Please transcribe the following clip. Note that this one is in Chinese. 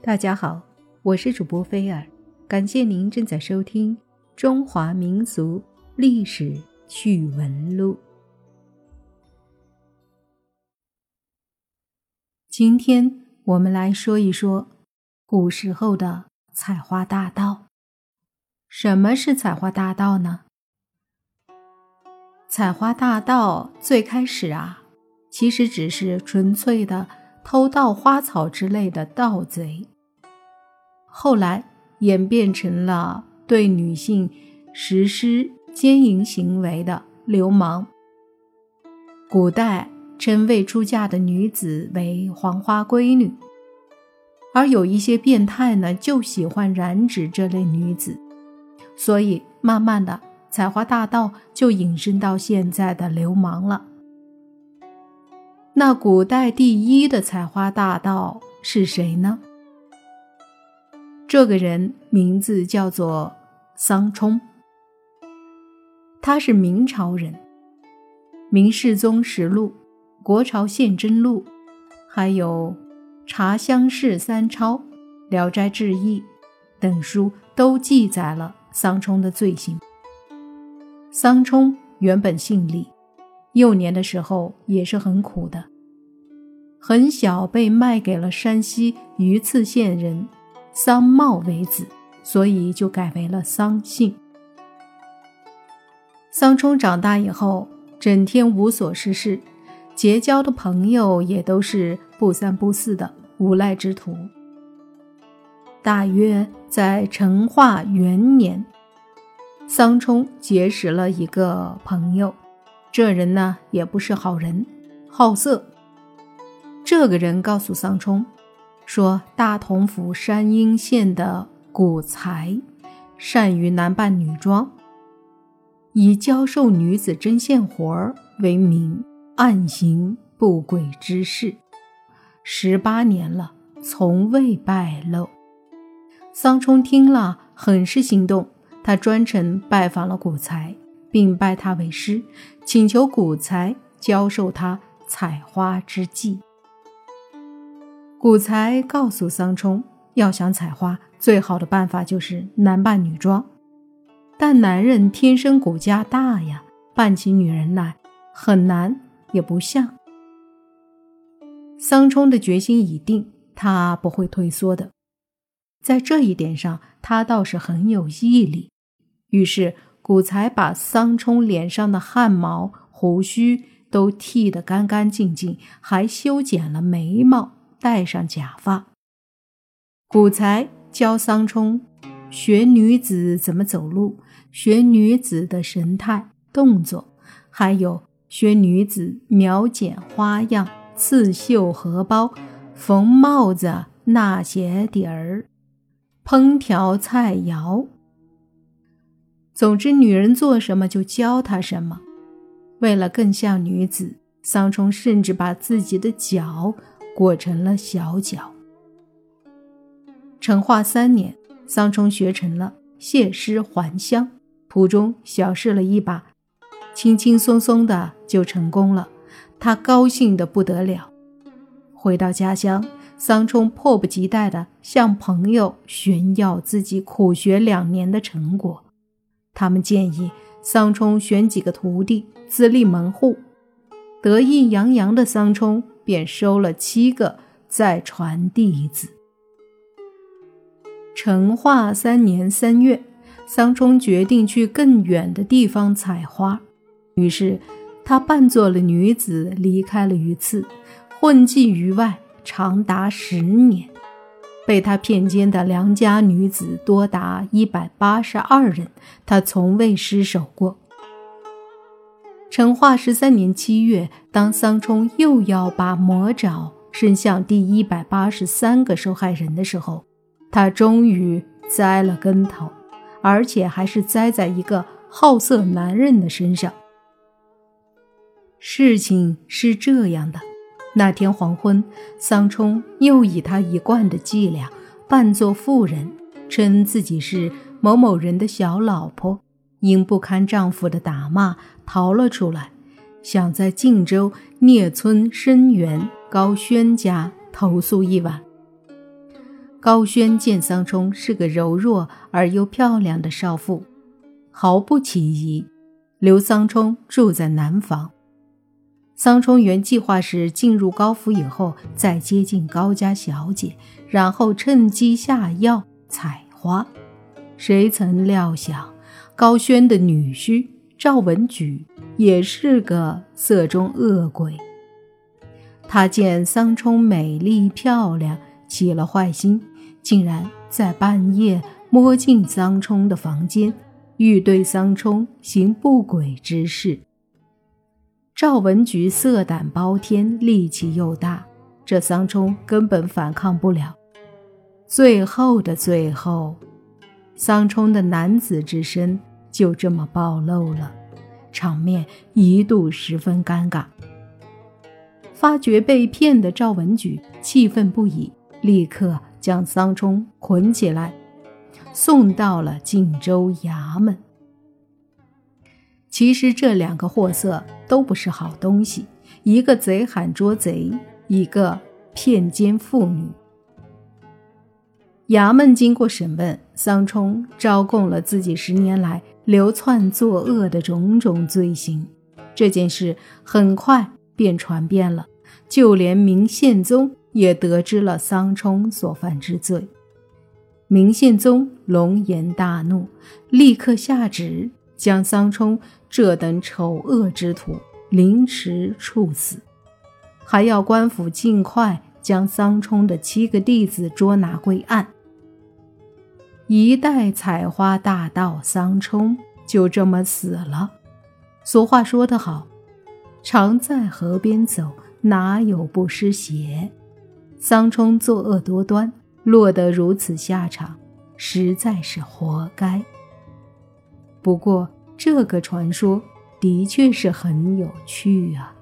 大家好，我是主播菲尔，感谢您正在收听《中华民俗历史趣闻录》。今天我们来说一说古时候的采花大盗。什么是采花大盗呢？采花大盗最开始啊，其实只是纯粹的。偷盗花草之类的盗贼，后来演变成了对女性实施奸淫行为的流氓。古代称未出嫁的女子为黄花闺女，而有一些变态呢，就喜欢染指这类女子，所以慢慢的，采花大盗就引申到现在的流氓了。那古代第一的采花大盗是谁呢？这个人名字叫做桑冲，他是明朝人，《明世宗实录》《国朝宪真录》还有《茶香氏三抄》《聊斋志异》等书都记载了桑冲的罪行。桑冲原本姓李。幼年的时候也是很苦的，很小被卖给了山西榆次县人桑茂为子，所以就改为了桑姓。桑冲长大以后，整天无所事事，结交的朋友也都是不三不四的无赖之徒。大约在成化元年，桑冲结识了一个朋友。这人呢也不是好人，好色。这个人告诉桑冲，说大同府山阴县的古才善于男扮女装，以教授女子针线活儿为名，暗行不轨之事，十八年了，从未败露。桑冲听了，很是心动，他专程拜访了古才。并拜他为师，请求古才教授他采花之技。古才告诉桑冲，要想采花，最好的办法就是男扮女装。但男人天生骨架大呀，扮起女人来很难，也不像。桑冲的决心已定，他不会退缩的。在这一点上，他倒是很有毅力。于是。古才把桑冲脸上的汗毛、胡须都剃得干干净净，还修剪了眉毛，戴上假发。古才教桑冲学女子怎么走路，学女子的神态动作，还有学女子描剪花样、刺绣荷包、缝帽子、纳鞋底儿、烹调菜肴。总之，女人做什么就教她什么。为了更像女子，桑冲甚至把自己的脚裹成了小脚。成化三年，桑冲学成了，谢师还乡，途中小试了一把，轻轻松松的就成功了。他高兴得不得了。回到家乡，桑冲迫不及待地向朋友炫耀自己苦学两年的成果。他们建议桑冲选几个徒弟自立门户，得意洋洋的桑冲便收了七个再传弟子。成化三年三月，桑冲决定去更远的地方采花，于是他扮作了女子离开了榆次，混迹于外长达十年。被他骗奸的良家女子多达一百八十二人，他从未失手过。成化十三年七月，当桑冲又要把魔爪伸向第一百八十三个受害人的时候，他终于栽了跟头，而且还是栽在一个好色男人的身上。事情是这样的。那天黄昏，桑冲又以他一贯的伎俩，扮作妇人，称自己是某某人的小老婆，因不堪丈夫的打骂，逃了出来，想在晋州聂村申源高轩家投宿一晚。高轩见桑冲是个柔弱而又漂亮的少妇，毫不起疑，留桑冲住在南房。桑冲原计划是进入高府以后再接近高家小姐，然后趁机下药采花。谁曾料想，高轩的女婿赵文举也是个色中恶鬼。他见桑冲美丽漂亮，起了坏心，竟然在半夜摸进桑冲的房间，欲对桑冲行不轨之事。赵文菊色胆包天，力气又大，这桑冲根本反抗不了。最后的最后，桑冲的男子之身就这么暴露了，场面一度十分尴尬。发觉被骗的赵文举气愤不已，立刻将桑冲捆起来，送到了晋州衙门。其实这两个货色都不是好东西，一个贼喊捉贼，一个骗奸妇女。衙门经过审问，桑冲招供了自己十年来流窜作恶的种种罪行。这件事很快便传遍了，就连明宪宗也得知了桑冲所犯之罪。明宪宗龙颜大怒，立刻下旨。将桑冲这等丑恶之徒凌迟处死，还要官府尽快将桑冲的七个弟子捉拿归案。一代采花大盗桑冲就这么死了。俗话说得好：“常在河边走，哪有不湿鞋？”桑冲作恶多端，落得如此下场，实在是活该。不过，这个传说的确是很有趣啊。